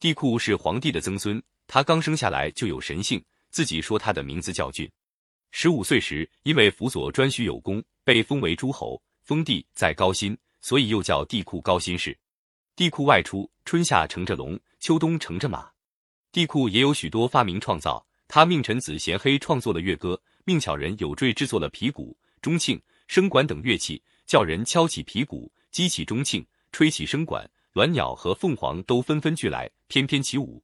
帝喾是皇帝的曾孙，他刚生下来就有神性，自己说他的名字叫俊。十五岁时，因为辅佐颛顼有功，被封为诸侯，封地在高辛，所以又叫帝喾高辛氏。帝喾外出，春夏乘着龙，秋冬乘着马。帝喾也有许多发明创造，他命臣子贤黑创作了乐歌，命巧人有坠制作了皮鼓、钟磬、笙管等乐器，叫人敲起皮鼓，击起钟磬，吹起笙管。鸾鸟和凤凰都纷纷聚来，翩翩起舞。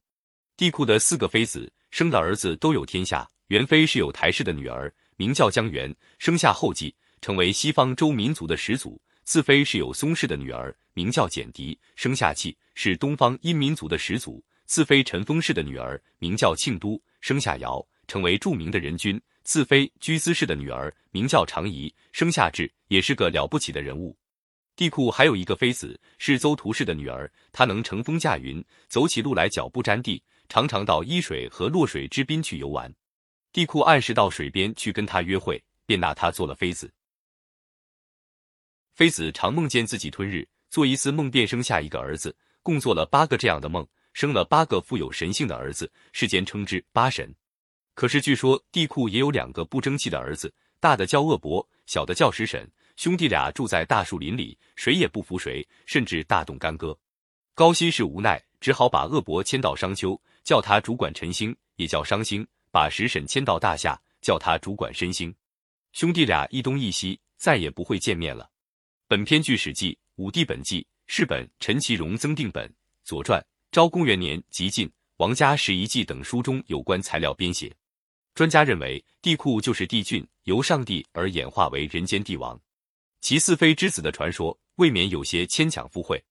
帝喾的四个妃子生的儿子都有天下。元妃是有台氏的女儿，名叫姜元，生下后继，成为西方周民族的始祖。次妃是有松氏的女儿，名叫简狄，生下契，是东方殷民族的始祖。次妃陈丰氏的女儿，名叫庆都，生下尧，成为著名的人君。次妃居兹氏的女儿，名叫长仪，生下智，也是个了不起的人物。地库还有一个妃子，是邹图氏的女儿，她能乘风驾云，走起路来脚不沾地，常常到伊水和洛水之滨去游玩。地库按时到水边去跟她约会，便纳她做了妃子。妃子常梦见自己吞日，做一次梦便生下一个儿子，共做了八个这样的梦，生了八个富有神性的儿子，世间称之八神。可是据说地库也有两个不争气的儿子，大的叫恶伯，小的叫石神。兄弟俩住在大树林里，谁也不服谁，甚至大动干戈。高辛是无奈，只好把恶伯迁到商丘，叫他主管辰星，也叫商星；把石沈迁到大夏，叫他主管申星。兄弟俩一东一西，再也不会见面了。本篇据《史记·武帝本纪》世本陈其荣增订本《左传》昭公元年及晋王家史遗记等书中有关材料编写。专家认为，帝喾就是帝俊，由上帝而演化为人间帝王。其四妃之子的传说未免有些牵强附会。